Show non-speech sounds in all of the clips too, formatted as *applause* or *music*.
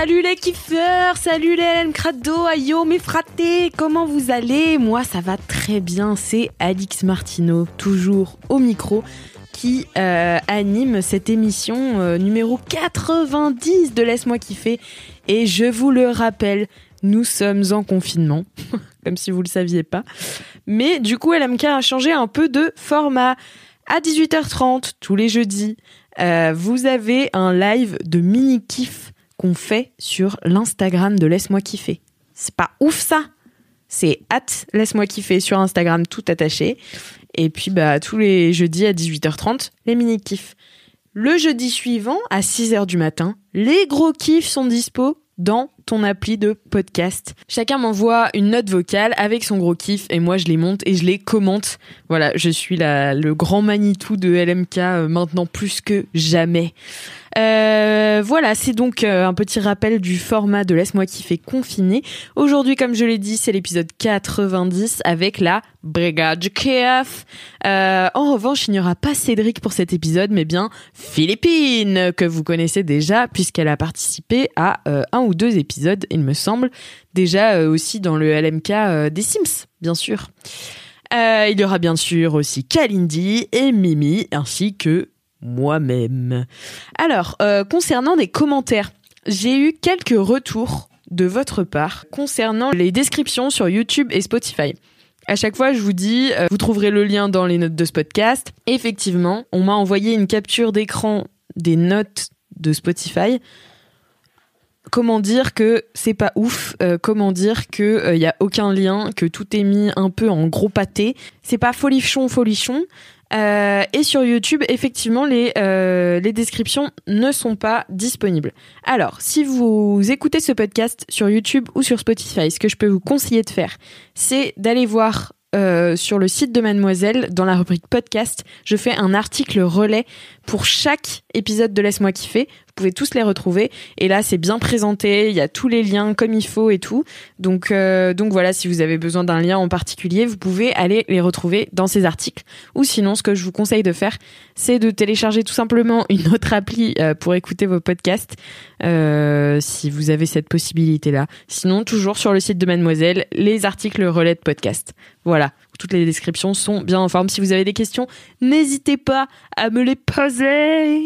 Salut les kiffeurs, salut les LM Crado, ayo mes fratés, comment vous allez? Moi ça va très bien, c'est Alix Martino, toujours au micro, qui euh, anime cette émission euh, numéro 90 de Laisse-moi kiffer. Et je vous le rappelle, nous sommes en confinement, *laughs* comme si vous le saviez pas. Mais du coup LMK a changé un peu de format. À 18h30, tous les jeudis, euh, vous avez un live de mini-kiff qu'on fait sur l'Instagram de Laisse-moi kiffer. C'est pas ouf ça C'est at Laisse-moi kiffer sur Instagram tout attaché. Et puis bah tous les jeudis à 18h30, les mini-kiffs. Le jeudi suivant, à 6h du matin, les gros kiffs sont dispo dans ton appli de podcast. Chacun m'envoie une note vocale avec son gros kiff et moi je les monte et je les commente. Voilà, je suis la, le grand Manitou de LMK euh, maintenant plus que jamais. Euh, voilà, c'est donc euh, un petit rappel du format de Laisse-moi kiffer confiné. Aujourd'hui, comme je l'ai dit, c'est l'épisode 90 avec la Brigade KF. En revanche, il n'y aura pas Cédric pour cet épisode, mais bien Philippine, que vous connaissez déjà, puisqu'elle a participé à un ou deux épisodes, il me semble, déjà euh, aussi dans le LMK euh, des Sims, bien sûr. Euh, il y aura bien sûr aussi Kalindi et Mimi, ainsi que moi-même. Alors, concernant des commentaires, j'ai eu quelques retours de votre part concernant les descriptions sur YouTube et Spotify. À chaque fois, je vous dis, vous trouverez le lien dans les notes de ce podcast. Effectivement, on m'a envoyé une capture d'écran des notes de Spotify. Comment dire que c'est pas ouf euh, Comment dire que il y a aucun lien, que tout est mis un peu en gros pâté C'est pas folichon, folichon. Euh, et sur YouTube, effectivement, les, euh, descriptions ne sont pas disponibles. Alors, si vous écoutez ce podcast sur YouTube ou sur Spotify, ce que je peux vous conseiller de faire, c'est d'aller voir euh, sur le site de Mademoiselle, dans la rubrique podcast, je fais un article relais pour chaque épisode de Laisse-moi kiffer. Vous pouvez tous les retrouver. Et là, c'est bien présenté. Il y a tous les liens comme il faut et tout. Donc, euh, donc voilà, si vous avez besoin d'un lien en particulier, vous pouvez aller les retrouver dans ces articles. Ou sinon, ce que je vous conseille de faire, c'est de télécharger tout simplement une autre appli euh, pour écouter vos podcasts, euh, si vous avez cette possibilité-là. Sinon, toujours sur le site de Mademoiselle, les articles relais de podcast. Voilà, toutes les descriptions sont bien en forme. Si vous avez des questions, n'hésitez pas à me les poser.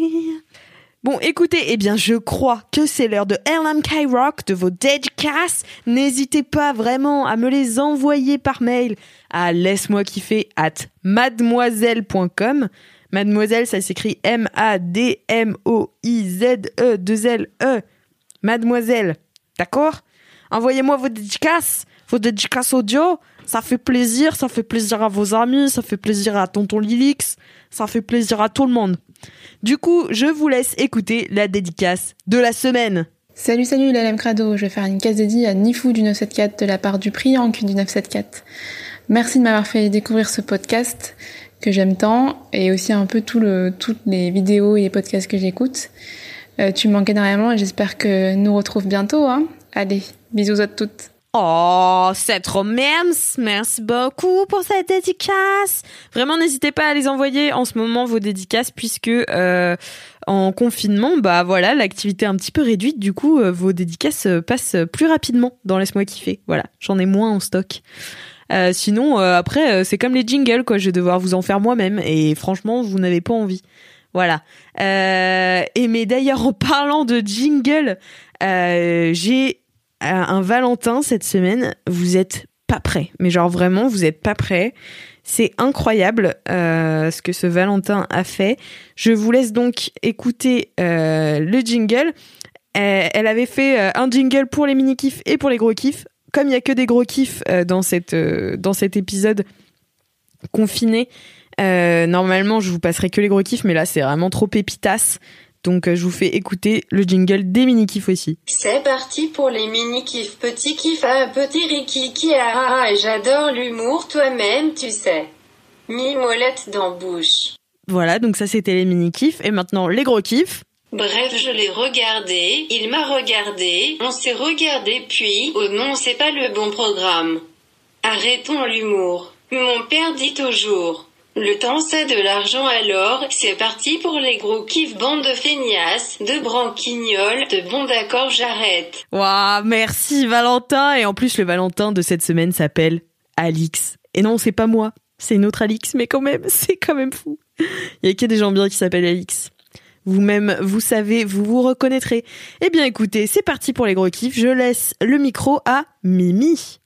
Bon, écoutez, eh bien, je crois que c'est l'heure de LMK Rock, de vos dédicaces. N'hésitez pas vraiment à me les envoyer par mail à laisse-moi kiffer at mademoiselle.com. Mademoiselle, ça s'écrit M-A-D-M-O-I-Z-E 2 L-E. Mademoiselle. D'accord? Envoyez-moi vos dédicaces, vos dédicaces audio. Ça fait plaisir, ça fait plaisir à vos amis, ça fait plaisir à tonton Lilix, ça fait plaisir à tout le monde. Du coup, je vous laisse écouter la dédicace de la semaine. Salut, salut l'LM Crado, je vais faire une case dédiée à Nifou du 974 de la part du Priyank du 974. Merci de m'avoir fait découvrir ce podcast que j'aime tant et aussi un peu tout le, toutes les vidéos et les podcasts que j'écoute. Euh, tu me manques énormément et j'espère que nous retrouve bientôt. Hein. Allez, bisous à toutes. Oh, c'est trop mimes. Merci beaucoup pour cette dédicace. Vraiment, n'hésitez pas à les envoyer en ce moment vos dédicaces puisque euh, en confinement, bah voilà, l'activité est un petit peu réduite. Du coup, euh, vos dédicaces euh, passent plus rapidement dans Laisse-moi kiffer. Voilà, j'en ai moins en stock. Sinon, après, c'est comme les jingles, quoi. Je vais devoir vous en faire moi-même et franchement, vous n'avez pas envie. Voilà. Et mais d'ailleurs, en *laughs* parlant de jingle, euh, un Valentin cette semaine. Vous êtes pas prêts. Mais genre vraiment, vous êtes pas prêts. C'est incroyable euh, ce que ce Valentin a fait. Je vous laisse donc écouter euh, le jingle. Elle avait fait euh, un jingle pour les mini kifs et pour les gros kifs. Comme il y a que des gros kifs dans cette cet épisode confiné, normalement je vous passerai que les gros kifs, mais là c'est vraiment trop pépitas. Donc euh, je vous fais écouter le jingle des mini kifs aussi. C'est parti pour les mini kiffs. Petit kiff à petit rikiki ah ah ah, et j'adore l'humour toi-même tu sais. Mimolette dans bouche. Voilà, donc ça c'était les mini kifs et maintenant les gros kifs. Bref, je l'ai regardé, il m'a regardé, on s'est regardé puis, oh non, c'est pas le bon programme. Arrêtons l'humour. Mon père dit toujours. Le temps c'est de l'argent alors, c'est parti pour les gros kiffs bande de feignasses, de branquignoles, de bon d'accord j'arrête. Waouh, merci Valentin et en plus le Valentin de cette semaine s'appelle Alix. Et non, c'est pas moi, c'est une autre Alix, mais quand même, *laughs* c'est quand même fou. Il y a que des gens bien qui s'appellent Alix. Vous-même, vous savez, vous vous reconnaîtrez. Eh bien écoutez, c'est parti pour les gros kiffs. Je laisse le micro à Mimi.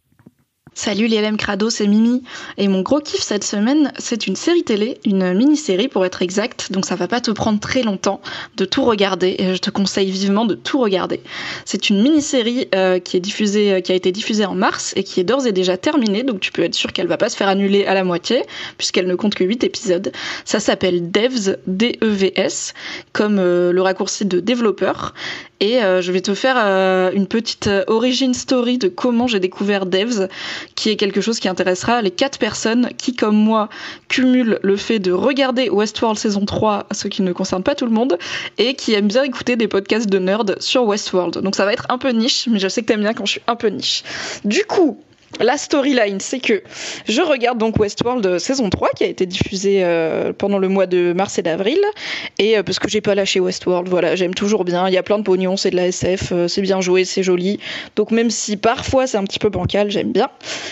Salut les LM Crado, c'est Mimi. Et mon gros kiff cette semaine, c'est une série télé, une mini-série pour être exact, donc ça va pas te prendre très longtemps de tout regarder, et je te conseille vivement de tout regarder. C'est une mini-série euh, euh, qui a été diffusée en mars et qui est d'ores et déjà terminée, donc tu peux être sûr qu'elle va pas se faire annuler à la moitié, puisqu'elle ne compte que 8 épisodes. Ça s'appelle Devs, D-E-V-S, comme euh, le raccourci de développeur. Et euh, je vais te faire euh, une petite euh, origin story de comment j'ai découvert Devs, qui est quelque chose qui intéressera les quatre personnes qui, comme moi, cumulent le fait de regarder Westworld saison 3, ce qui ne concerne pas tout le monde, et qui aiment bien écouter des podcasts de nerds sur Westworld. Donc ça va être un peu niche, mais je sais que t'aimes bien quand je suis un peu niche. Du coup, la storyline, c'est que je regarde donc Westworld euh, saison 3 qui a été diffusée euh, pendant le mois de mars et d'avril et euh, parce que j'ai pas lâché Westworld, voilà, j'aime toujours bien, il y a plein de pognon, c'est de la SF, c'est bien joué, c'est joli. Donc même si parfois c'est un petit peu bancal, j'aime bien.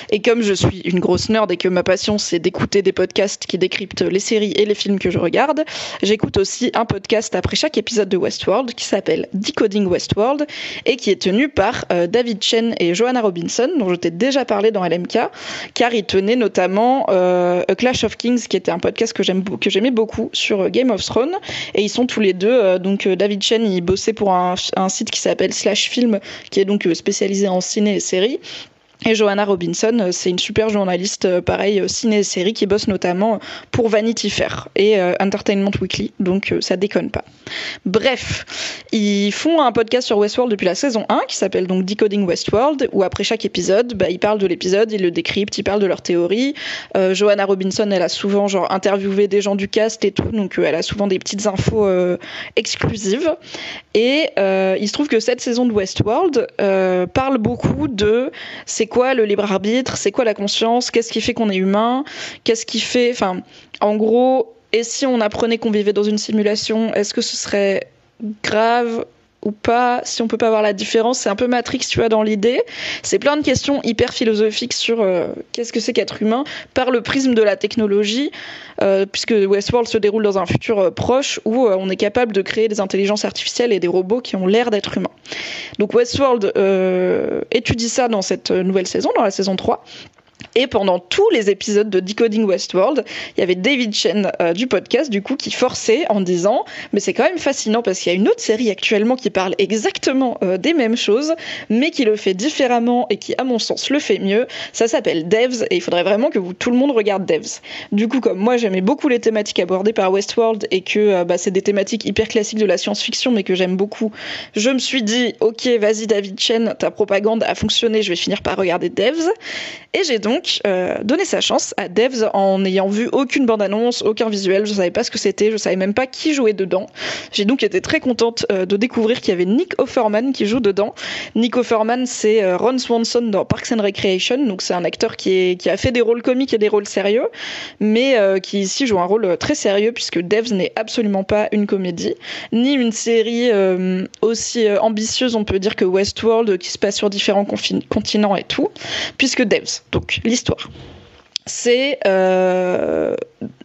Et comme je suis une grosse nerd et que ma passion c'est d'écouter des podcasts qui décryptent les séries et les films que je regarde, j'écoute aussi un podcast après chaque épisode de Westworld qui s'appelle Decoding Westworld et qui est tenu par David Chen et Joanna Robinson dont je t'ai déjà parlé dans LMK, car il tenait notamment euh, A Clash of Kings, qui était un podcast que j'aimais beaucoup sur Game of Thrones, et ils sont tous les deux. euh, donc euh, David Chen, il bossait pour un, site qui s'appelle Slash Film, qui est donc spécialisé en ciné et séries. Et Joanna Robinson, euh, c'est une super journaliste, euh, pareil, euh, ciné et série, qui bosse notamment pour Vanity Fair et Entertainment Weekly, donc ça déconne pas. Bref, ils font un podcast sur Westworld depuis la saison 1 qui s'appelle donc Decoding Westworld, où après chaque épisode, bah, ils parlent de l'épisode, ils le décryptent, ils parlent de leurs théories. Euh, Joanna Robinson, elle a souvent genre interviewé des gens du cast et tout, donc elle a souvent des petites infos exclusives. Et il se trouve que cette saison de Westworld parle beaucoup de c'est quoi le libre arbitre, c'est quoi la conscience, qu'est-ce qui fait qu'on est humain, qu'est-ce qui fait, enfin, en gros, et si on apprenait qu'on vivait dans une simulation, est-ce que ce serait grave ou pas, si on peut pas voir la différence, c'est un peu Matrix, tu vois, dans l'idée. C'est plein de questions hyper philosophiques sur euh, qu'est-ce que c'est qu'être humain par le prisme de la technologie, euh, puisque Westworld se déroule dans un futur euh, proche où on est capable de créer des intelligences artificielles et des robots qui ont l'air d'être humains. Donc Westworld étudie ça dans cette nouvelle saison, dans la saison 3. Et pendant tous les épisodes de Decoding Westworld, il y avait David Chen euh, du podcast, du coup, qui forçait en disant Mais c'est quand même fascinant parce qu'il y a une autre série actuellement qui parle exactement euh, des mêmes choses, mais qui le fait différemment et qui, à mon sens, le fait mieux. Ça s'appelle Devs et il faudrait vraiment que vous, tout le monde regarde Devs. Du coup, comme moi, j'aimais beaucoup les thématiques abordées par Westworld et que euh, bah, c'est des thématiques hyper classiques de la science-fiction, mais que j'aime beaucoup, je me suis dit Ok, vas-y, David Chen, ta propagande a fonctionné, je vais finir par regarder Devs. Et j'ai donc euh, sa chance à Devs en n'ayant vu aucune bande-annonce, aucun visuel, je savais pas ce que c'était, je savais même pas qui jouait dedans. J'ai donc été très contente euh, de découvrir qu'il y avait Nick Offerman qui joue dedans. Nick Offerman, c'est euh, Ron Swanson dans Parks and Recreation, donc c'est un acteur qui, qui a fait des rôles comiques et des rôles sérieux, mais euh, qui ici joue un rôle très sérieux puisque Devs n'est absolument pas une comédie, ni une série aussi ambitieuse, on peut dire, que Westworld, qui se passe sur différents continents et tout, puisque Devs, donc l'histoire. c'est euh,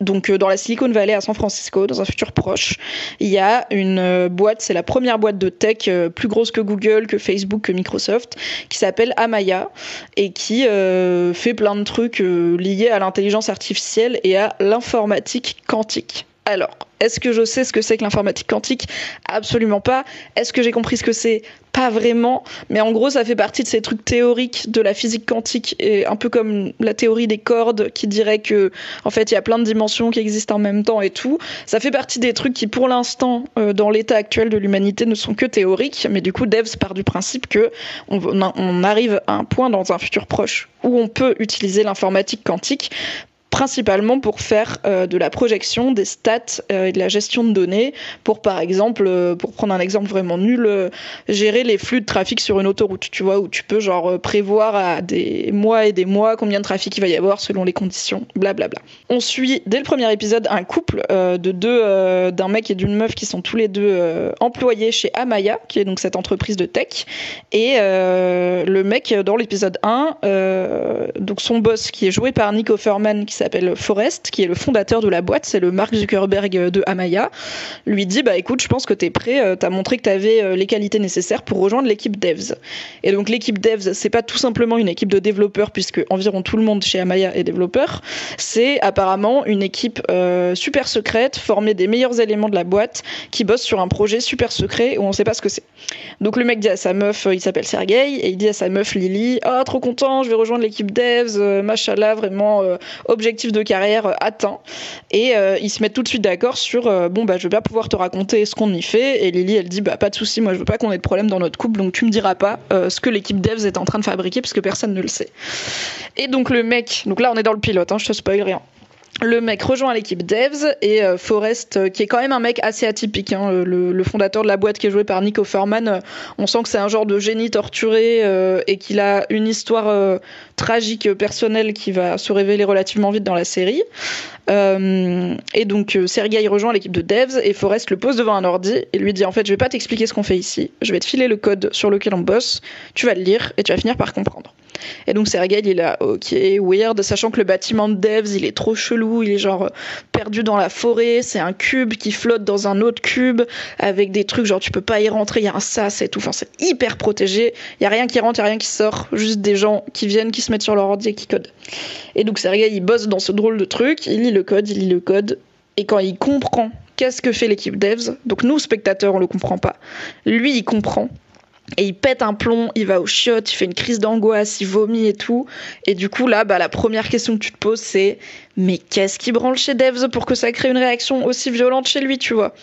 donc euh, dans la Silicon Valley à San Francisco, dans un futur proche, il y a une euh, boîte, c'est la première boîte de tech plus grosse que Google, que Facebook, que Microsoft, qui s'appelle Amaya et qui fait plein de trucs liés à l'intelligence artificielle et à l'informatique quantique. Alors, est-ce que je sais ce que c'est que l'informatique quantique? Absolument pas. Est-ce que j'ai compris ce que c'est? Pas vraiment. Mais en gros, ça fait partie de ces trucs théoriques de la physique quantique, et un peu comme la théorie des cordes qui dirait que, en fait, il y a plein de dimensions qui existent en même temps et tout. Ça fait partie des trucs qui, pour l'instant, euh, dans l'état actuel de l'humanité, ne sont que théoriques. Mais du coup, Devs part du principe que on arrive à un point dans un futur proche où on peut utiliser l'informatique quantique principalement pour faire euh, de la projection, des stats euh, et de la gestion de données, pour par exemple, euh, pour prendre un exemple vraiment nul, gérer les flux de trafic sur une autoroute, tu vois, où tu peux genre prévoir à des mois et des mois combien de trafic il va y avoir selon les conditions, blablabla. On suit dès le premier épisode un couple de deux, d'un mec et d'une meuf qui sont tous les deux employés chez Amaya, qui est donc cette entreprise de tech, et le mec dans l'épisode 1, donc son boss qui est joué par Nico Furman, qui s'appelle Forrest, qui est le fondateur de la boîte, c'est le Mark Zuckerberg de Amaya, lui dit bah écoute, je pense que tu es prêt, euh, tu as montré que tu avais euh, les qualités nécessaires pour rejoindre l'équipe devs. Et donc l'équipe devs, c'est pas tout simplement une équipe de développeurs puisque environ tout le monde chez Amaya est développeur, c'est apparemment une équipe euh, super secrète formée des meilleurs éléments de la boîte qui bosse sur un projet super secret où on sait pas ce que c'est. Donc le mec dit à sa meuf, il s'appelle Sergey, et il dit à sa meuf Lily, oh trop content, je vais rejoindre l'équipe devs, machallah, vraiment objectif de carrière euh, atteint. Et euh, ils se mettent tout de suite d'accord sur euh, bon, bah, je vais pas pouvoir te raconter ce qu'on y fait. Et Lily, elle dit bah, pas de souci, moi je veux pas qu'on ait de problème dans notre couple, donc tu me diras pas ce que l'équipe devs est en train de fabriquer, puisque personne ne le sait. Et donc le mec, donc là on est dans le pilote, hein, je te spoil rien le mec rejoint l'équipe Devs et euh, Forrest, euh, qui est quand même un mec assez atypique, hein, le, fondateur de la boîte qui est joué par Nico Furman, euh, on sent que c'est un genre de génie torturé et qu'il a une histoire tragique personnelle qui va se révéler relativement vite dans la série. et donc Sergei rejoint l'équipe de Devs et Forrest le pose devant un ordi et lui dit en fait je vais pas t'expliquer ce qu'on fait ici, je vais te filer le code sur lequel on bosse, tu vas le lire et tu vas finir par comprendre. Et donc Sergei, il est là, ok, weird, sachant que le bâtiment de Devs, il est trop chelou, il est genre euh, perdu dans la forêt, c'est un cube qui flotte dans un autre cube, avec des trucs genre tu peux pas y rentrer, il y a un sas et tout, enfin c'est hyper protégé, il y a rien qui rentre, il y a rien qui sort, juste des gens qui viennent, qui se mettent sur leur ordi et qui codent. Et donc Sergei, il bosse dans ce drôle de truc, il lit le code, il lit le code, et quand il comprend qu'est-ce que fait l'équipe devs, donc nous spectateurs on le comprend pas, lui il comprend, et il pète un plomb, il va au chiottes, il fait une crise d'angoisse, il vomit et tout. Et du coup, là, bah, la première question que tu te poses, c'est mais qu'est-ce qui branle chez Devs pour que ça crée une réaction aussi violente chez lui, tu vois?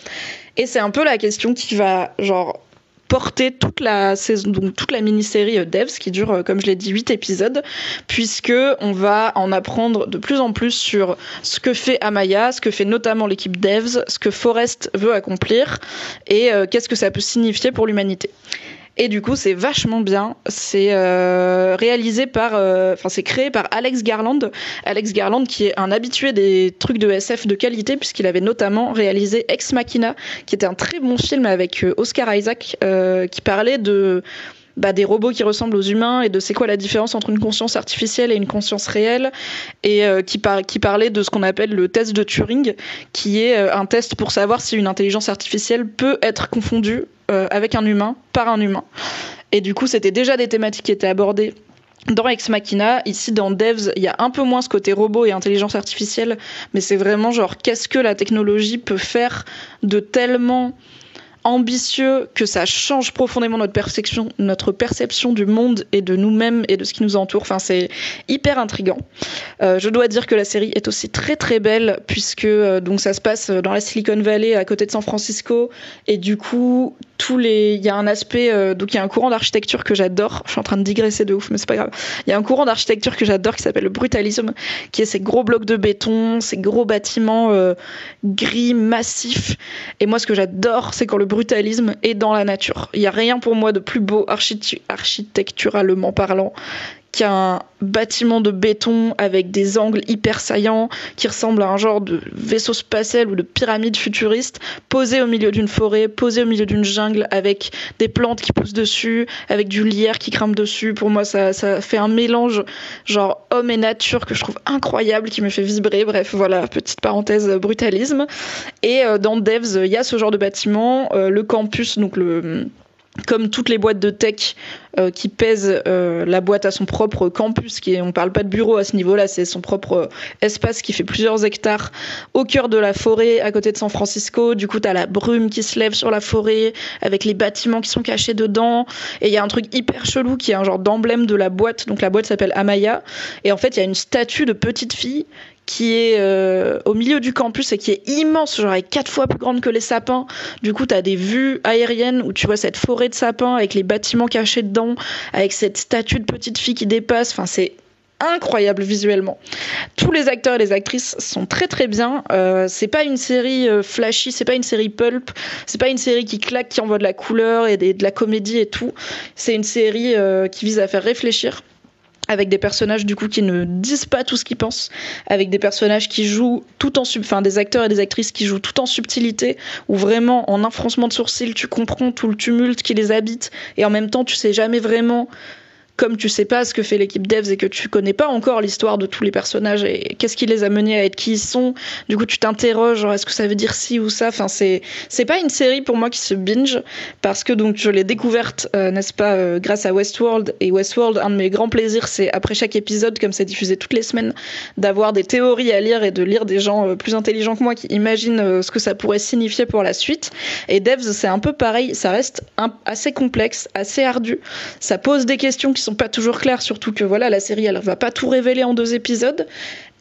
Et c'est un peu la question qui va, genre, porter toute la saison, donc toute la mini-série euh, Devs qui dure, euh, comme je l'ai dit, 8 épisodes, puisque on va en apprendre de plus en plus sur ce que fait Amaya, ce que fait notamment l'équipe Devs, ce que Forrest veut accomplir et euh, qu'est-ce que ça peut signifier pour l'humanité. Et du coup, c'est vachement bien. C'est euh, réalisé par, euh, enfin, c'est créé par Alex Garland. Alex Garland, qui est un habitué des trucs de SF de qualité, puisqu'il avait notamment réalisé Ex Machina, qui était un très bon film avec euh, Oscar Isaac, qui parlait de bah, des robots qui ressemblent aux humains et de c'est quoi la différence entre une conscience artificielle et une conscience réelle et qui, qui parlait de ce qu'on appelle le test de Turing qui est un test pour savoir si une intelligence artificielle peut être confondue euh, avec un humain par un humain. Et du coup, c'était déjà des thématiques qui étaient abordées dans Ex Machina, ici dans Devs, il y a un peu moins ce côté robot et intelligence artificielle, mais c'est vraiment genre qu'est-ce que la technologie peut faire de tellement ambitieux que ça change profondément notre perception, notre perception du monde et de nous-mêmes et de ce qui nous entoure. Enfin, c'est hyper intrigant. Euh, je dois dire que la série est aussi très très belle puisque euh, donc ça se passe dans la Silicon Valley à côté de San Francisco et du coup tous les il y a un aspect euh, donc il y a un courant d'architecture que j'adore. Je suis en train de digresser de ouf mais c'est pas grave. Il y a un courant d'architecture que j'adore qui s'appelle le brutalisme qui est ces gros blocs de béton, ces gros bâtiments gris massifs et moi ce que j'adore c'est quand le brutalisme est dans la nature. Il n'y a rien pour moi de plus beau architecturalement parlant qui a un bâtiment de béton avec des angles hyper saillants qui ressemble à un genre de vaisseau spatial ou de pyramide futuriste posé au milieu d'une forêt, posé au milieu d'une jungle avec des plantes qui poussent dessus, avec du lierre qui grimpe dessus. Pour moi, ça, ça fait un mélange genre homme et nature que je trouve incroyable, qui me fait vibrer. Bref, voilà, petite parenthèse brutalisme. Et euh, dans Devs, il y a ce genre de bâtiment, euh, le campus, donc le comme toutes les boîtes de tech euh, qui pèsent euh, la boîte à son propre campus, qui on parle pas de bureau à ce niveau-là, c'est son propre euh, espace qui fait plusieurs hectares au cœur de la forêt, à côté de San Francisco. Du coup, tu as la brume qui se lève sur la forêt, avec les bâtiments qui sont cachés dedans. Et il y a un truc hyper chelou qui est un genre d'emblème de la boîte. Donc la boîte s'appelle Amaya. Et en fait, il y a une statue de petite fille qui est euh, au milieu du campus et qui est immense, genre est quatre fois plus grande que les sapins. Du coup, tu as des vues aériennes où tu vois cette forêt de sapins avec les bâtiments cachés dedans, avec cette statue de petite fille qui dépasse. Enfin, c'est incroyable visuellement. Tous les acteurs et les actrices sont très très bien. Euh, c'est pas une série euh, flashy, c'est pas une série pulp, c'est pas une série qui claque, qui envoie de la couleur et de la comédie et tout. C'est une série euh, qui vise à faire réfléchir avec des personnages du coup qui ne disent pas tout ce qu'ils pensent, avec des personnages qui jouent tout en sub, enfin des acteurs et des actrices qui jouent tout en subtilité, où vraiment en un froncement de sourcils tu comprends tout le tumulte qui les habite, et en même temps tu sais jamais vraiment comme tu sais pas ce que fait l'équipe devs et que tu connais pas encore l'histoire de tous les personnages et qu'est-ce qui les a menés à être qui ils sont, du coup tu t'interroges est-ce que ça veut dire ci ou ça? Enfin c'est c'est pas une série pour moi qui se binge parce que donc je l'ai découverte euh, n'est-ce pas euh, grâce à Westworld et Westworld un de mes grands plaisirs c'est après chaque épisode comme c'est diffusé toutes les semaines d'avoir des théories à lire et de lire des gens euh, plus intelligents que moi qui imaginent ce que ça pourrait signifier pour la suite. Et devs c'est un peu pareil, ça reste assez complexe, assez ardu, ça pose des questions qui sont pas toujours claires, surtout que voilà, la série elle va pas tout révéler en deux épisodes.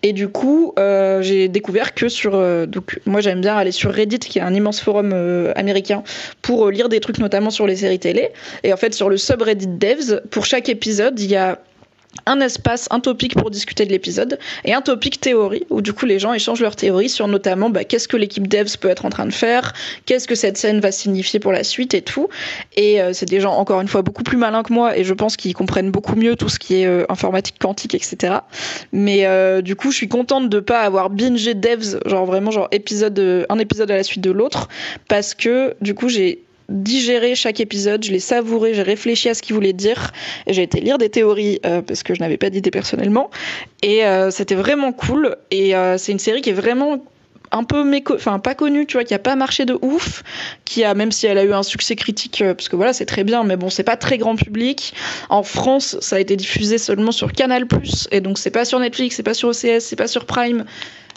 Et du coup, euh, j'ai découvert que sur. Euh, donc, moi, j'aime bien aller sur Reddit, qui est un immense forum euh, américain, pour lire des trucs, notamment sur les séries télé. Et en fait, sur le subreddit Devs, pour chaque épisode, il y a un espace, un topic pour discuter de l'épisode et un topic théorie où du coup les gens échangent leurs théories sur notamment bah, qu'est-ce que l'équipe devs peut être en train de faire, qu'est-ce que cette scène va signifier pour la suite et tout. Et euh, c'est des gens encore une fois beaucoup plus malins que moi et je pense qu'ils comprennent beaucoup mieux tout ce qui est euh, informatique quantique etc. Mais euh, du coup je suis contente de pas avoir bingé devs genre vraiment genre épisode un épisode à la suite de l'autre parce que du coup j'ai digéré chaque épisode, je l'ai savouré, j'ai réfléchi à ce qu'il voulait dire, j'ai été lire des théories euh, parce que je n'avais pas d'idée personnellement, et euh, c'était vraiment cool. Et euh, c'est une série qui est vraiment un peu méco enfin pas connue tu vois qui a pas marché de ouf qui a même si elle a eu un succès critique parce que voilà c'est très bien mais bon c'est pas très grand public. En France ça a été diffusé seulement sur Canal+ et donc c'est pas sur Netflix c'est pas sur OCS c'est pas sur Prime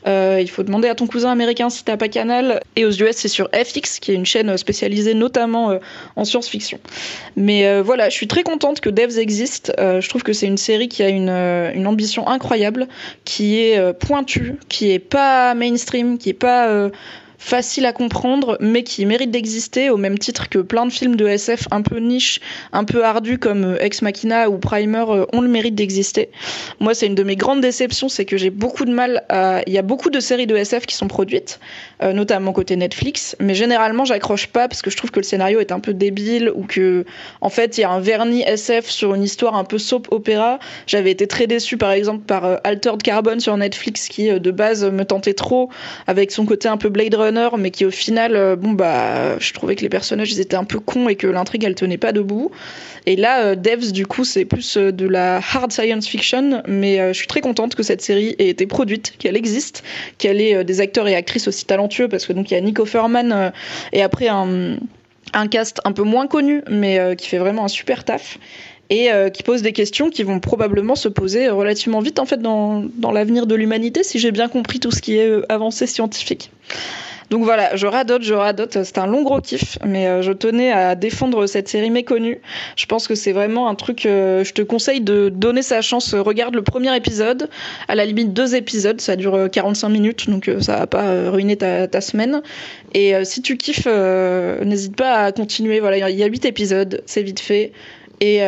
il faut demander à ton cousin américain si t'as pas Canal. Et aux US, c'est sur FX, qui est une chaîne spécialisée notamment euh, en science-fiction. Mais euh, voilà, je suis très contente que Devs existe. je trouve que c'est une série qui a une, une ambition incroyable, qui est pointue, qui est pas mainstream, qui est pas facile à comprendre, mais qui mérite d'exister au même titre que plein de films de SF un peu niche, un peu ardus comme euh, Ex Machina ou Primer euh, ont le mérite d'exister. Moi, c'est une de mes grandes déceptions, c'est que j'ai beaucoup de mal à. Il y a beaucoup de séries de SF qui sont produites, euh, notamment côté Netflix, mais généralement, j'accroche pas parce que je trouve que le scénario est un peu débile ou que, en fait, il y a un vernis SF sur une histoire un peu soap opéra. J'avais été très déçue, par exemple, par Altered Carbon sur Netflix qui, de base, me tentait trop avec son côté un peu Blade Runner mais qui au final, euh, bon bah, je trouvais que les personnages étaient un peu cons et que l'intrigue elle tenait pas debout. Et là, euh, Devs du coup c'est plus euh, de la hard science fiction, mais je suis très contente que cette série ait été produite, qu'elle existe, qu'elle ait des acteurs et actrices aussi talentueux parce que donc il y a Nico Furman et après un un cast un peu moins connu, mais qui fait vraiment un super taf et qui pose des questions qui vont probablement se poser relativement vite en fait dans, dans l'avenir de l'humanité si j'ai bien compris tout ce qui est avancé scientifique. Donc voilà, je radote, je radote. C'est un long gros kiff, mais euh, je tenais à défendre cette série méconnue. Je pense que c'est vraiment un truc. Euh, je te conseille de donner sa chance. Regarde le premier épisode, à la limite deux épisodes, ça dure 45 euh, minutes, donc ça va pas ruiner ta, ta semaine. Et si tu kiffes, n'hésite pas à continuer. Voilà, il y a huit épisodes, c'est vite fait. Et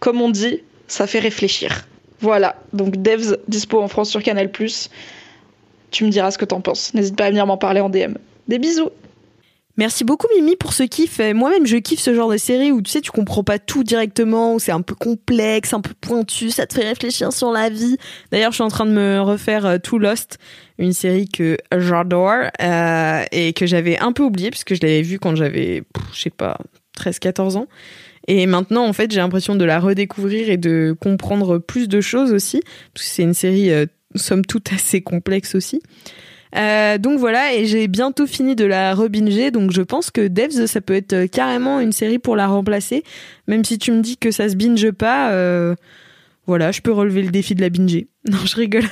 comme on dit, ça fait réfléchir. Voilà, donc Devs dispo en France sur Canal+. Tu me diras ce que t'en penses. N'hésite pas à venir m'en parler en DM. Des bisous Merci beaucoup Mimi pour ce kiff. Moi-même je kiffe ce genre de série où tu sais tu comprends pas tout directement, où c'est un peu complexe, un peu pointu, ça te fait réfléchir sur la vie. D'ailleurs je suis en train de me refaire euh, tout Lost, une série que j'adore euh, et que j'avais un peu oublié puisque je l'avais vue quand j'avais, je sais pas, 13-14 ans. Et maintenant, en fait, j'ai l'impression de la redécouvrir et de comprendre plus de choses aussi, parce que c'est une série, euh, somme toute, *laughs* assez complexe aussi. Euh, donc voilà, et j'ai bientôt fini de la rebinger, donc je pense que Devs, ça peut être carrément une série pour la remplacer, même si tu me dis que ça se binge pas. Euh, voilà, je peux relever le défi de la binger. *laughs* Non, je rigole.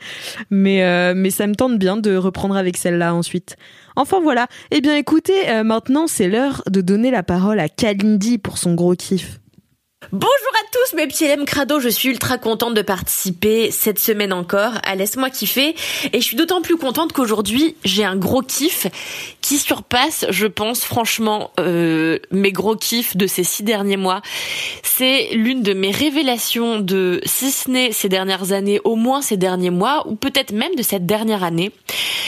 *laughs* mais euh, mais ça me tente bien de reprendre avec celle-là ensuite. Enfin voilà. Eh bien écoutez, euh, maintenant c'est l'heure de donner la parole à Kalindi pour son gros kiff. Bonjour à tous mes petits LM Crado, je suis ultra contente de participer cette semaine encore à Laisse-moi kiffer et je suis d'autant plus contente qu'aujourd'hui j'ai un gros kiff qui surpasse je pense franchement euh, mes gros kiffs de ces six derniers mois. C'est l'une de mes révélations de si ce n'est ces dernières années, au moins ces derniers mois ou peut-être même de cette dernière année.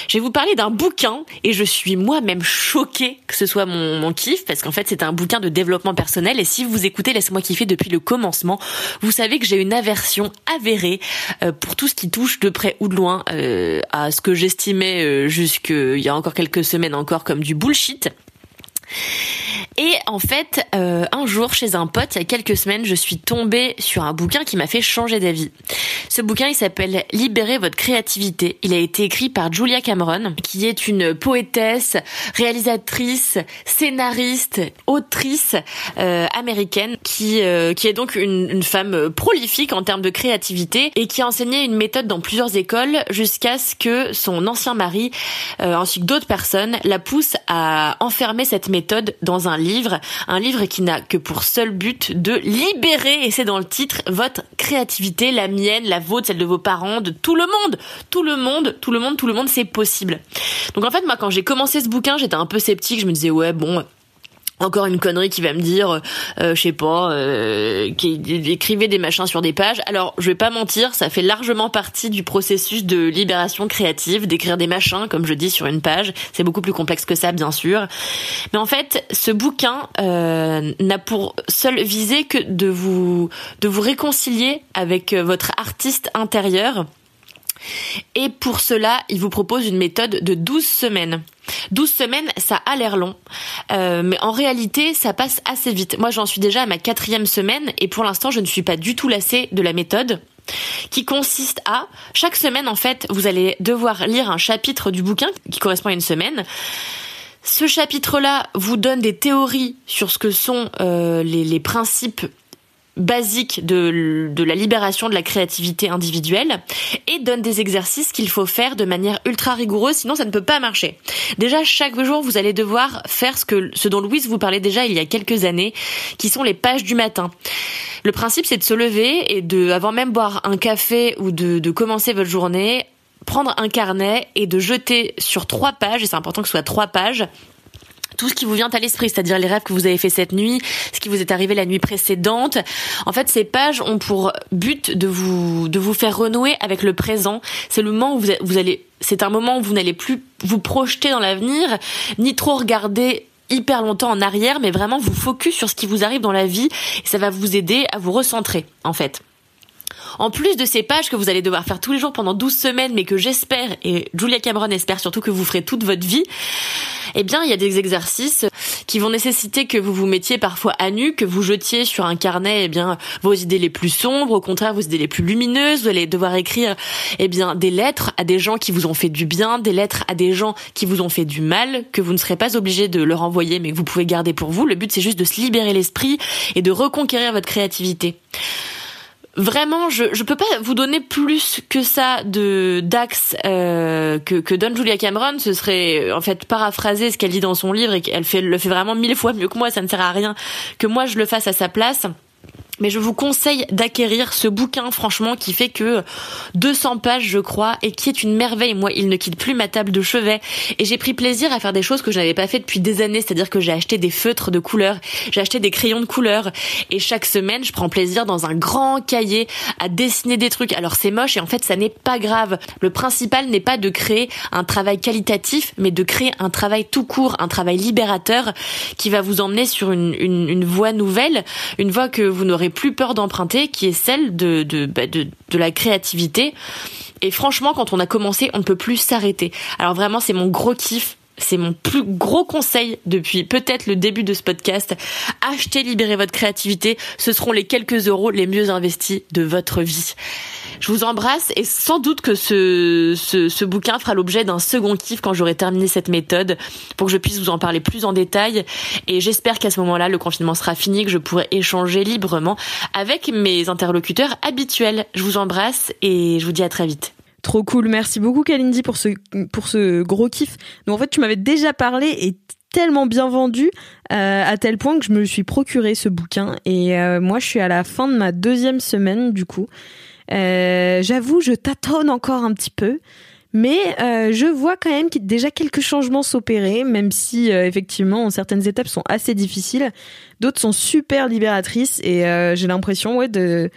Je vais vous parler d'un bouquin et je suis moi-même choquée que ce soit mon, mon kiff parce qu'en fait c'est un bouquin de développement personnel et si vous écoutez Laisse-moi kiffer depuis le commencement, vous savez que j'ai une aversion avérée euh, pour tout ce qui touche de près ou de loin euh, à ce que j'estimais euh, jusqu'il y a encore quelques semaines encore comme du bullshit. Et en fait, euh, un jour, chez un pote, il y a quelques semaines, je suis tombée sur un bouquin qui m'a fait changer d'avis. Ce bouquin, il s'appelle Libérer votre créativité. Il a été écrit par Julia Cameron, qui est une poétesse, réalisatrice, scénariste, autrice euh, américaine, qui euh, qui est donc une, une femme prolifique en termes de créativité et qui a enseigné une méthode dans plusieurs écoles jusqu'à ce que son ancien mari, ainsi que d'autres personnes, la poussent à enfermer cette méthode dans un livre, un livre qui n'a que pour seul but de libérer, et c'est dans le titre, votre créativité, la mienne, la vôtre, celle de vos parents, de tout le monde, tout le monde, tout le monde, tout le monde, c'est possible. Donc en fait, moi, quand j'ai commencé ce bouquin, j'étais un peu sceptique, je me disais, ouais, bon, encore une connerie qui va me dire, euh, je sais pas, euh, qui écrivait des machins sur des pages. Alors, je vais pas mentir, ça fait largement partie du processus de libération créative, d'écrire des machins, comme je dis, sur une page. C'est beaucoup plus complexe que ça, bien sûr. Mais en fait, ce bouquin euh, n'a pour seule visée que de vous de vous réconcilier avec euh, votre artiste intérieur. Et pour cela, il vous propose une méthode de 12 semaines. 12 semaines, ça a l'air long, euh, mais en réalité, ça passe assez vite. Moi, j'en suis déjà à ma quatrième semaine et pour l'instant, je ne suis pas du tout lassée de la méthode qui consiste à chaque semaine en fait vous allez devoir lire un chapitre du bouquin qui correspond à une semaine ce chapitre-là vous donne des théories sur ce que sont euh, les, les principes basique de, de la libération de la créativité individuelle et donne des exercices qu'il faut faire de manière ultra rigoureuse sinon ça ne peut pas marcher. Déjà chaque jour vous allez devoir faire ce que ce dont Louise vous parlait déjà il y a quelques années qui sont les pages du matin. Le principe c'est de se lever et de avant même boire un café ou de, de commencer votre journée prendre un carnet et de jeter sur trois pages et c'est important que ce soit trois pages tout ce qui vous vient à l'esprit, c'est-à-dire les rêves que vous avez fait cette nuit, ce qui vous est arrivé la nuit précédente. En fait, ces pages ont pour but de vous de vous faire renouer avec le présent. C'est le moment où vous, allez c'est un moment où vous n'allez plus vous projeter dans l'avenir, ni trop regarder hyper longtemps en arrière, mais vraiment vous focus sur ce qui vous arrive dans la vie et ça va vous aider à vous recentrer en fait. En plus de ces pages que vous allez devoir faire tous les jours pendant 12 semaines, mais que j'espère, et Julia Cameron espère surtout que vous ferez toute votre vie, eh bien, il y a des exercices qui vont nécessiter que vous vous mettiez parfois à nu, que vous jetiez sur un carnet, eh bien, vos idées les plus sombres, au contraire, vos idées les plus lumineuses. Vous allez devoir écrire, eh bien, des lettres à des gens qui vous ont fait du bien, des lettres à des gens qui vous ont fait du mal, que vous ne serez pas obligé de leur envoyer, mais que vous pouvez garder pour vous. Le but, c'est juste de se libérer l'esprit et de reconquérir votre créativité vraiment, je je peux pas vous donner plus que ça de d'axes euh, que que donne Julia Cameron. Ce serait en fait paraphraser ce qu'elle dit dans son livre et qu'elle fait le fait vraiment mille fois mieux que moi. Ça ne sert à rien que moi je le fasse à sa place. Mais je vous conseille d'acquérir ce bouquin, franchement, qui fait que 200 pages, je crois, et qui est une merveille. Moi, il ne quitte plus ma table de chevet. Et j'ai pris plaisir à faire des choses que je n'avais pas fait depuis des années. C'est-à-dire que j'ai acheté des feutres de couleur, j'ai acheté des crayons de couleur. Et chaque semaine, je prends plaisir dans un grand cahier à dessiner des trucs. Alors c'est moche et en fait, ça n'est pas grave. Le principal n'est pas de créer un travail qualitatif, mais de créer un travail tout court, un travail libérateur qui va vous emmener sur une, une, une voie nouvelle, une voie que vous n'aurez plus peur d'emprunter, qui est celle de, bah, de, de la créativité. Et franchement, quand on a commencé, on ne peut plus s'arrêter. Alors vraiment, c'est mon gros kiff c'est mon plus gros conseil depuis peut-être le début de ce podcast. Achetez, libérez votre créativité. Ce seront les quelques euros les mieux investis de votre vie. Je vous embrasse et sans doute que ce, ce, ce bouquin fera l'objet d'un second kiff quand j'aurai terminé cette méthode pour que je puisse vous en parler plus en détail. Et j'espère qu'à ce moment-là, le confinement sera fini, que je pourrai échanger librement avec mes interlocuteurs habituels. Je vous embrasse et je vous dis à très vite. Trop cool, merci beaucoup Kalindi pour ce, pour ce gros kiff. Donc en fait tu m'avais déjà parlé et tellement bien vendu euh, à tel point que je me suis procuré ce bouquin et euh, moi je suis à la fin de ma deuxième semaine du coup. Euh, J'avoue je tâtonne encore un petit peu. Mais je vois quand même a déjà quelques changements s'opérer, même si effectivement certaines étapes sont assez difficiles, d'autres sont super libératrices et j'ai l'impression ouais de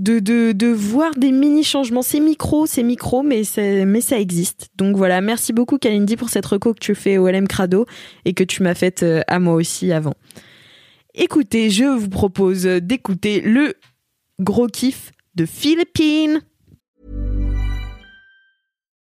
de, voir des mini changements. C'est micro, c'est micro, mais, mais ça existe. Donc voilà, merci beaucoup Kalindi pour cette reco que tu fais au LM Crado et que tu m'as faite euh, à moi aussi avant. Écoutez, je vous propose d'écouter le gros kiff de Philippines.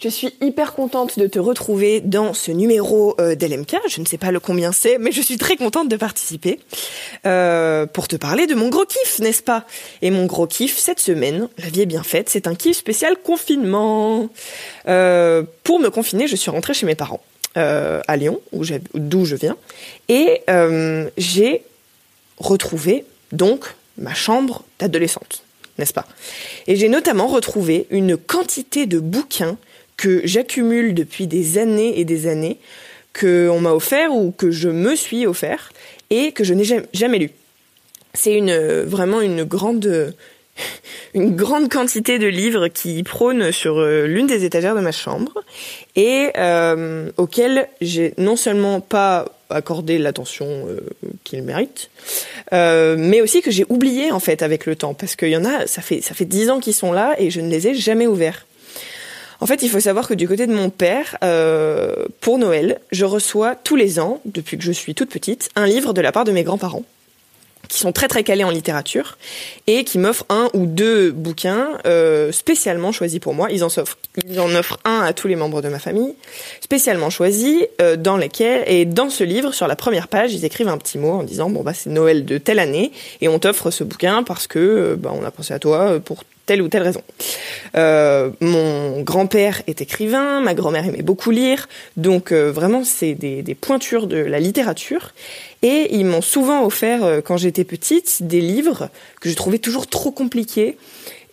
Je suis hyper contente de te retrouver dans ce numéro euh, d'LMK. Je ne sais pas le combien c'est, mais je suis très contente de participer euh, pour te parler de mon gros kiff, n'est-ce pas? Et mon gros kiff cette semaine, la vie est bien faite, c'est un kiff spécial confinement. Euh, pour me confiner, je suis rentrée chez mes parents euh, à Lyon, d'où je viens, et j'ai retrouvé donc ma chambre d'adolescente, n'est-ce pas? Et j'ai notamment retrouvé une quantité de bouquins que j'accumule depuis des années et des années, que on m'a offert ou que je me suis offert et que je n'ai jamais, lu. C'est une vraiment une grande *laughs* une grande quantité de livres qui prônent sur euh, l'une des étagères de ma chambre et euh, auxquels j'ai non seulement pas accordé l'attention euh, qu'ils méritent, euh, mais aussi que j'ai oublié en fait avec le temps parce qu'il y en a, ça fait ça fait dix ans qu'ils sont là et je ne les ai jamais ouverts. En fait, il faut savoir que du côté de mon père, euh, pour Noël, je reçois tous les ans, depuis que je suis toute petite, un livre de la part de mes grands-parents qui sont très très calés en littérature et qui m'offrent un ou deux bouquins euh, spécialement choisis pour moi. Ils en offrent, un à tous les membres de ma famille, spécialement choisis euh, dans lesquels et dans ce livre sur la première page ils écrivent un petit mot en disant bon bah c'est Noël de telle année et on t'offre ce bouquin parce que bah, on a pensé à toi pour telle ou telle raison. Euh, mon grand-père est écrivain, ma grand-mère aimait beaucoup lire, donc euh, vraiment c'est des, pointures de la littérature. Et ils m'ont souvent offert, euh, quand j'étais petite, des livres que je trouvais toujours trop compliqués.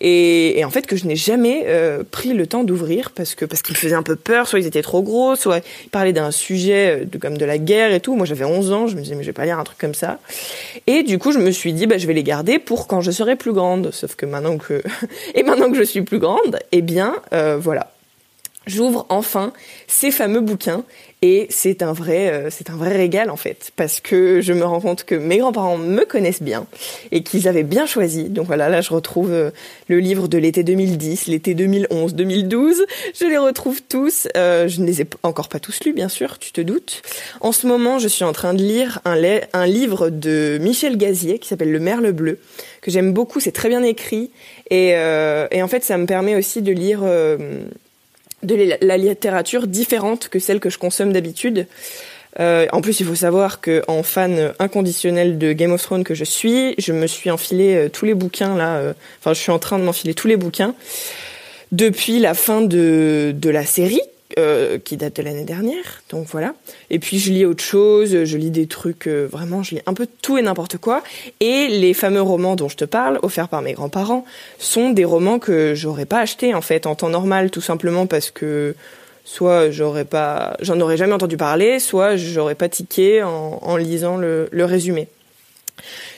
Et, en fait que je n'ai jamais euh, pris le temps d'ouvrir parce que parce qu'ils me faisaient un peu peur, soit ils étaient trop gros, soit ils parlaient d'un sujet euh, comme de la guerre et tout. Moi j'avais 11 ans, je me disais mais je vais pas lire un truc comme ça. Et du coup je me suis dit bah je vais les garder pour quand je serai plus grande. Sauf que maintenant que *laughs* et maintenant que je suis plus grande, eh bien euh, voilà, j'ouvre enfin ces fameux bouquins et c'est un vrai euh, c'est un vrai régal en fait. Parce que je me rends compte que mes grands-parents me connaissent bien et qu'ils avaient bien choisi. Donc voilà là je retrouve euh, le livre de l'été 2010 l'été 2011 2012 je les retrouve tous. Euh, je ne les ai encore pas tous lus bien sûr tu te doutes. En ce moment je suis en train de lire un livre de Michel Gazier qui s'appelle Le Merle bleu que j'aime beaucoup c'est très bien écrit. Et, euh, et en fait ça me permet aussi de lire euh, de la, littérature différente que celle que je consomme d'habitude. Euh, en plus, il faut savoir que en fan inconditionnel de Game of Thrones que je suis, je me suis enfilé euh, tous les bouquins là. euh, Enfin, je suis en train de m'enfiler tous les bouquins depuis la fin de de la série. Euh, qui date de l'année dernière, donc voilà. Et puis je lis autre chose, je lis des trucs euh, vraiment, je lis un peu tout et n'importe quoi. Et les fameux romans dont je te parle, offerts par mes grands-parents, sont des romans que j'aurais pas achetés en fait en temps normal, tout simplement parce que soit j'en aurais jamais entendu parler, soit j'aurais pas tiqué en, lisant le résumé.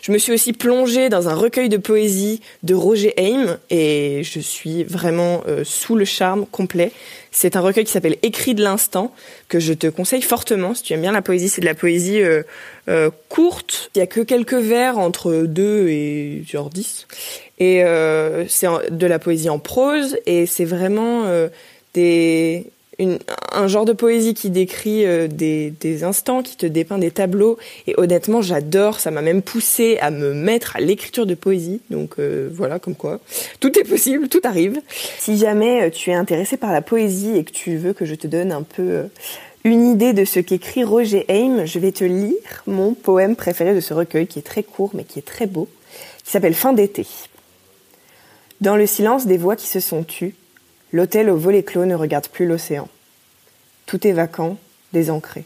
Je me suis aussi plongée dans un recueil de poésie de Roger Haim et je suis vraiment euh, sous le charme complet. C'est un recueil qui s'appelle Écrit de l'instant que je te conseille fortement si tu aimes bien la poésie. C'est de la poésie euh, euh, courte. Il y a que quelques vers entre 2 et genre 10. Et c'est de la poésie en prose et c'est vraiment des un genre de poésie qui décrit euh, des, instants, qui te dépeint des tableaux. Et honnêtement, j'adore. Ça m'a même poussé à me mettre à l'écriture de poésie. Donc euh, voilà, comme quoi, tout est possible, tout arrive. Si jamais euh, tu es intéressé par la poésie et que tu veux que je te donne un peu une idée de ce qu'écrit Roger Haim, je vais te lire mon poème préféré de ce recueil, qui est très court mais qui est très beau, qui s'appelle Fin d'été. Dans le silence des voix qui se sont tues, l'hôtel au volet clos ne regarde plus l'océan. Tout est vacant, désancré.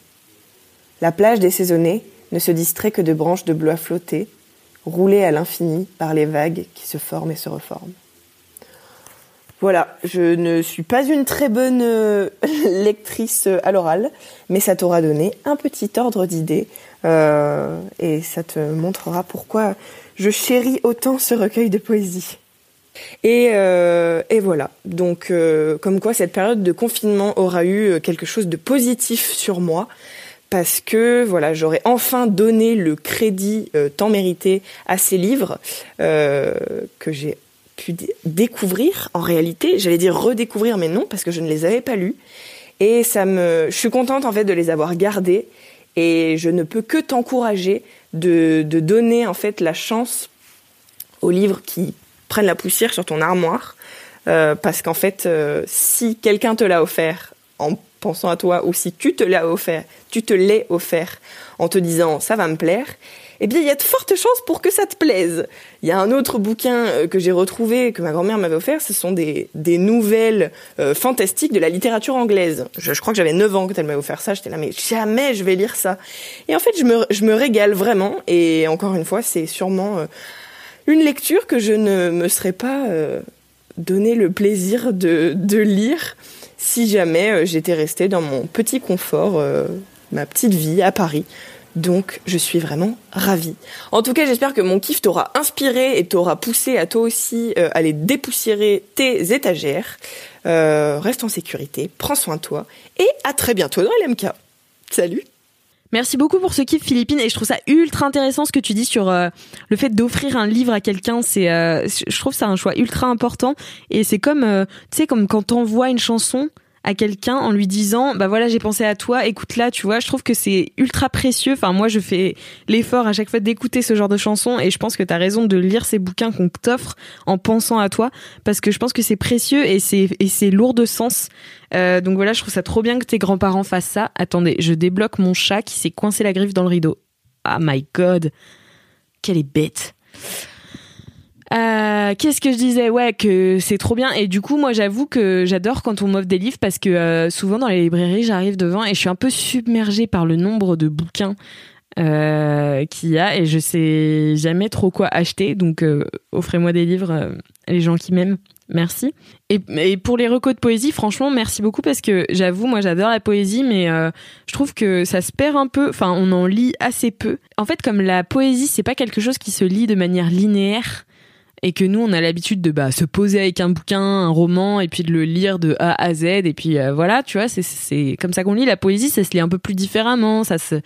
La plage désaisonnée ne se distrait que de branches de bleu à flotter, roulées à l'infini par les vagues qui se forment et se reforment. Voilà, je ne suis pas une très bonne euh, *laughs* lectrice euh, à l'oral, mais ça t'aura donné un petit ordre d'idée euh, et ça te montrera pourquoi je chéris autant ce recueil de poésie. Et, euh, et voilà. Donc, euh, comme quoi cette période de confinement aura eu euh, quelque chose de positif sur moi, parce que voilà, j'aurais enfin donné le crédit tant mérité à ces livres que j'ai pu dé- découvrir. En réalité, j'allais dire redécouvrir, mais non, parce que je ne les avais pas lus. Et ça me, je suis contente en fait de les avoir gardés. Et je ne peux que t'encourager de, de donner en fait la chance aux livres qui prennent la poussière sur ton armoire. Euh, parce qu'en fait, euh, si quelqu'un te l'a offert en pensant à toi, ou si tu te l'as offert, tu te l'es offert en te disant ça va me plaire, eh bien il y a de fortes chances pour que ça te plaise. Il y a un autre bouquin euh, que j'ai retrouvé, que ma grand-mère m'avait offert, ce sont des, des nouvelles euh, fantastiques de la littérature anglaise. Je, je crois que j'avais 9 ans quand elle m'avait offert ça, j'étais là mais jamais je vais lire ça. Et en fait je me, je me régale vraiment, et encore une fois c'est sûrement... euh, une lecture que je ne me serais pas euh, donné le plaisir de, lire si jamais euh, j'étais restée dans mon petit confort, euh, ma petite vie à Paris. Donc je suis vraiment ravie. En tout cas, j'espère que mon kiff t'aura inspiré et t'aura poussé à toi aussi aller dépoussiérer tes étagères. Reste en sécurité, prends soin de toi et à très bientôt dans LMK. Salut Merci beaucoup pour ce kiff Philippine et je trouve ça ultra intéressant ce que tu dis sur euh, le fait d'offrir un livre à quelqu'un c'est euh, je trouve ça un choix ultra important et c'est comme euh, tu sais comme quand t'envoies une chanson à quelqu'un en lui disant bah voilà j'ai pensé à toi écoute là tu vois. Je trouve que c'est ultra précieux. Enfin moi je fais l'effort à chaque fois d'écouter ce genre de chansons et je pense que t'as raison de lire ces bouquins qu'on t'offre en pensant à toi parce que je pense que c'est précieux et c'est et c'est lourd de sens. Euh, donc voilà je trouve ça trop bien que tes grands-parents fassent ça. Attendez je débloque mon chat qui s'est coincé la griffe dans le rideau. Ah my god. Quelle est bête euh, Qu'est-ce que je disais Ouais, que c'est trop bien. Et du coup, moi, j'avoue que j'adore quand on m'offre des livres parce que euh, souvent dans les librairies, j'arrive devant et je suis un peu submergée par le nombre de bouquins euh, qu'il y a et je sais jamais trop quoi acheter. Donc, offrez-moi des livres, les gens qui m'aiment. Merci. Et, pour les recos de poésie, franchement, merci beaucoup parce que j'avoue, moi, j'adore la poésie, mais je trouve que ça se perd un peu. Enfin, on en lit assez peu. En fait, comme la poésie, c'est pas quelque chose qui se lit de manière linéaire et que nous on a l'habitude de bah se poser avec un bouquin, un roman et puis de le lire de A à Z. Et puis euh, voilà, tu vois, c'est c'est comme ça qu'on lit. La poésie, ça se lit un peu plus différemment, ça se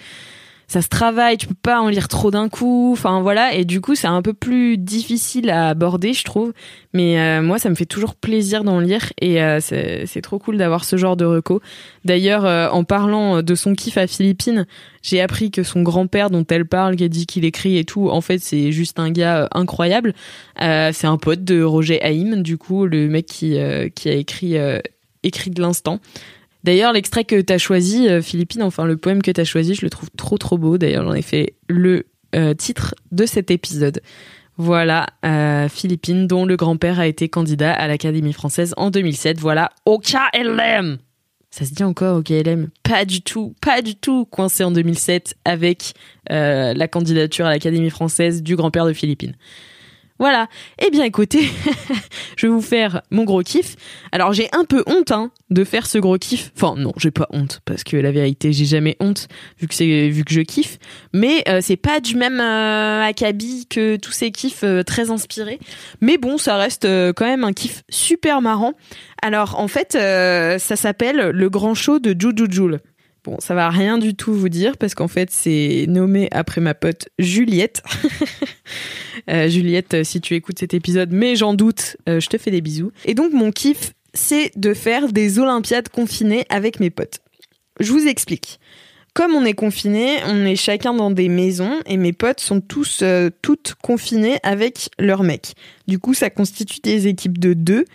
ça se travaille, tu peux pas en lire trop d'un coup, enfin voilà, et du coup c'est un peu plus difficile à aborder, je trouve. Mais euh, moi, ça me fait toujours plaisir d'en lire et euh, c'est trop cool d'avoir ce genre de reco. D'ailleurs, euh, en parlant de son kiff à Philippines, j'ai appris que son grand-père dont elle parle, qui a dit qu'il écrit et tout, en fait c'est juste un gars incroyable. C'est un pote de Roger Haïm, du coup le mec qui qui a écrit écrit de l'instant. D'ailleurs, l'extrait que t'as choisi, euh, Philippine, enfin le poème que t'as choisi, je le trouve trop trop beau. D'ailleurs, j'en ai fait le euh, titre de cet épisode. Voilà, euh, Philippine, dont le grand-père a été candidat à l'Académie française en 2007. Voilà, au KLM ça se dit encore au KLM Pas du tout, pas du tout coincé en 2007 avec la candidature à l'Académie française du grand-père de Philippines. Voilà. Eh bien, écoutez, *laughs* je vais vous faire mon gros kiff. Alors, j'ai un peu honte hein, de faire ce gros kiff. Enfin, non, j'ai pas honte parce que la vérité, j'ai jamais honte vu que c'est vu que je kiffe. Mais euh, c'est pas du même euh, acabit que tous ces kiffs euh, très inspirés. Mais bon, ça reste euh, quand même un kiff super marrant. Alors, en fait, ça s'appelle le Grand Show de Jujujoul. Bon, ça va rien du tout vous dire parce qu'en fait, c'est nommé après ma pote Juliette. *laughs* Euh, Juliette, euh, si tu écoutes cet épisode, mais j'en doute, euh, je te fais des bisous. Et donc, mon kiff, c'est de faire des Olympiades confinées avec mes potes. Je vous explique. Comme on est confinés, on est chacun dans des maisons et mes potes sont tous toutes confinées avec leurs mecs. Du coup, ça constitue des équipes de deux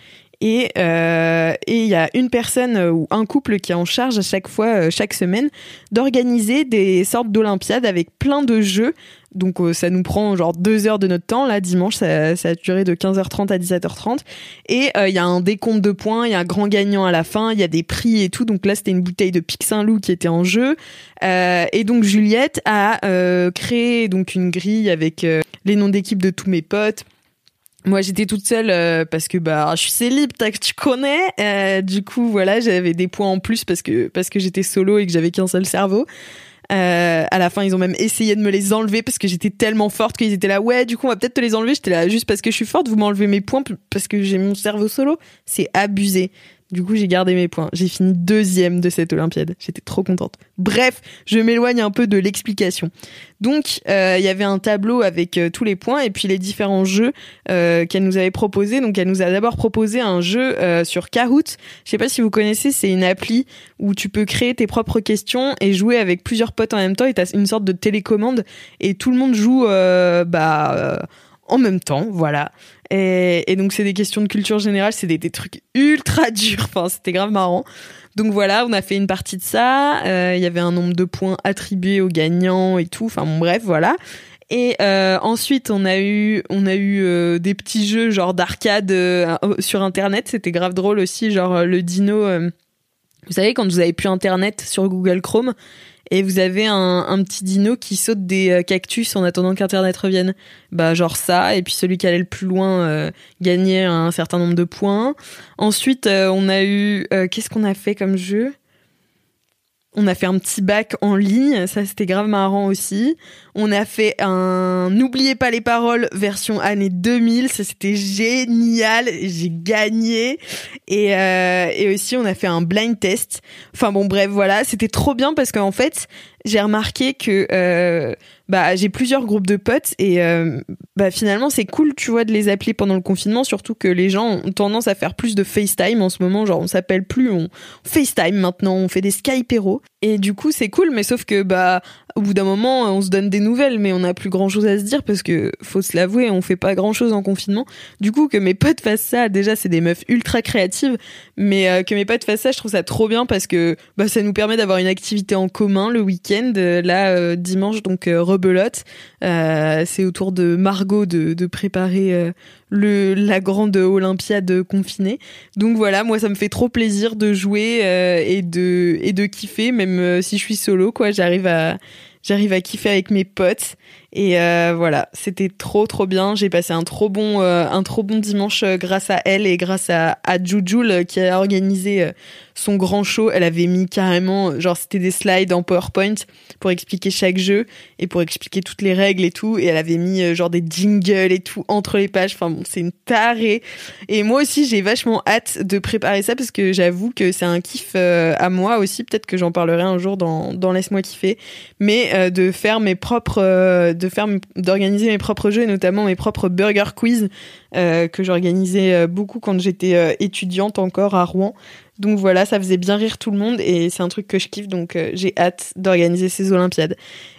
et euh, et il y a une personne euh, ou un couple qui est en charge à chaque fois, euh, chaque semaine, d'organiser des sortes d'Olympiades avec plein de jeux. Donc euh, ça nous prend genre deux heures de notre temps. Là, dimanche, ça, a duré de 15h30 à 17h30. Et euh, il y a un décompte de points, il y a un grand gagnant à la fin, il y a des prix et tout. Donc là, c'était une bouteille de Pic Saint-Loup qui était en jeu. Euh, et donc Juliette a euh, créé donc une grille avec euh, les noms d'équipe de tous mes potes. Moi, j'étais toute seule euh, parce que bah je suis célib, tu connais. Euh, du coup, voilà, j'avais des points en plus parce que parce que j'étais solo et que j'avais qu'un seul cerveau. Euh, à la fin, ils ont même essayé de me les enlever parce que j'étais tellement forte qu'ils étaient là. Ouais, du coup, on va peut-être te les enlever. J'étais là juste parce que je suis forte. Vous m'enlevez mes points parce que j'ai mon cerveau solo. C'est abusé. Du coup, j'ai gardé mes points. J'ai fini deuxième de cette Olympiade. J'étais trop contente. Bref, je m'éloigne un peu de l'explication. Donc, euh, il y avait un tableau avec euh, tous les points et puis les différents jeux euh, qu'elle nous avait proposés. Donc, elle nous a d'abord proposé un jeu sur Kahoot. Je sais pas si vous connaissez, c'est une appli où tu peux créer tes propres questions et jouer avec plusieurs potes en même temps. Et t'as une sorte de télécommande et tout le monde joue bah en même temps, voilà. Et, donc c'est des questions de culture générale, c'est des, trucs ultra *laughs* durs. Enfin, c'était grave marrant. Donc voilà, on a fait une partie de ça. Euh, Il y avait un nombre de points attribués aux gagnants et tout. Enfin bon, bref, voilà. Et euh, ensuite, on a eu, on a eu euh, des petits jeux genre d'arcade sur Internet. C'était grave drôle aussi, genre le dino. vous savez, quand vous avez plus Internet sur Google Chrome et vous avez un, petit dino qui saute des euh, cactus en attendant qu'Internet revienne, bah genre ça. Et puis celui qui allait le plus loin euh, gagnait un certain nombre de points. Ensuite, euh, on a eu, qu'est-ce qu'on a fait comme jeu? On a fait un petit bac en ligne, ça c'était grave marrant aussi. On a fait un N'oubliez pas les paroles version année 2000, ça c'était génial, j'ai gagné. Et, euh, et aussi on a fait un blind test. Enfin bon bref voilà, c'était trop bien parce qu'en fait j'ai remarqué que euh, bah j'ai plusieurs groupes de potes et euh, bah finalement c'est cool tu vois de les appeler pendant le confinement surtout que les gens ont tendance à faire plus de FaceTime en ce moment. Genre on s'appelle plus on FaceTime maintenant on fait des Skypero et du coup c'est cool mais sauf que bah au bout d'un moment on se donne des nouvelles mais on n'a plus grand chose à se dire parce que faut se l'avouer on fait pas grand chose en confinement. Du coup que mes potes fassent ça déjà c'est des meufs ultra créatives mais euh, que mes potes fassent ça je trouve ça trop bien parce que bah ça nous permet d'avoir une activité en commun le week-end Euh, là euh, dimanche donc rebelote. C'est au tour de Margot de, préparer le la grande Olympiade confinée. Donc voilà moi ça me fait trop plaisir de jouer euh, et de et de kiffer. Même euh, si je suis solo quoi j'arrive à j'arrive à kiffer avec mes potes et euh, voilà c'était trop trop bien. J'ai passé un trop bon euh, un trop bon dimanche euh, grâce à elle et grâce à à Jujul qui a organisé son grand show. Elle avait mis carrément genre c'était des slides en PowerPoint pour expliquer chaque jeu et pour expliquer toutes les règles et tout. Et elle avait mis genre des jingles et tout entre les pages. Enfin bon c'est une tarée. Et moi aussi j'ai vachement hâte de préparer ça parce que j'avoue que c'est un kiff à moi aussi. Peut-être que j'en parlerai un jour dans dans laisse-moi kiffer. Mais de faire mes propres d'organiser mes propres jeux et notamment mes propres burger quiz euh, que j'organisais euh, beaucoup quand j'étais euh, étudiante encore à Rouen. Donc voilà ça faisait bien rire tout le monde et c'est un truc que je kiffe donc j'ai hâte d'organiser ces Olympiades.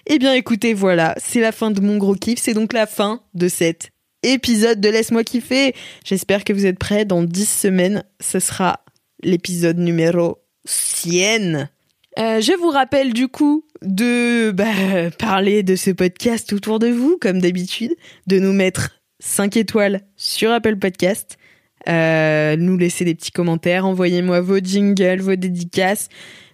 Eh bien écoutez voilà c'est la fin de mon gros kiff c'est donc la fin de cet épisode de Laisse-moi kiffer. J'espère que vous êtes prêts. Dans 10 semaines ce sera l'épisode numéro l'ancienne. Euh, je vous rappelle du coup de bah, *laughs* parler de ce podcast autour de vous, comme d'habitude, de nous mettre 5 étoiles sur Apple Podcast, euh, nous laisser des petits commentaires, envoyez-moi vos jingles, vos dédicaces.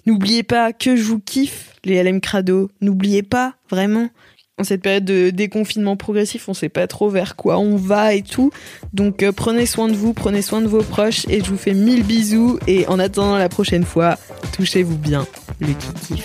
N'oubliez pas que je vous kiffe, les LM Crado. N'oubliez pas, vraiment. En cette période de déconfinement progressif, on sait pas trop vers quoi on va et tout. Donc euh, prenez soin de vous, prenez soin de vos proches et je vous fais mille bisous. Et en attendant la prochaine fois, touchez-vous bien le kiff.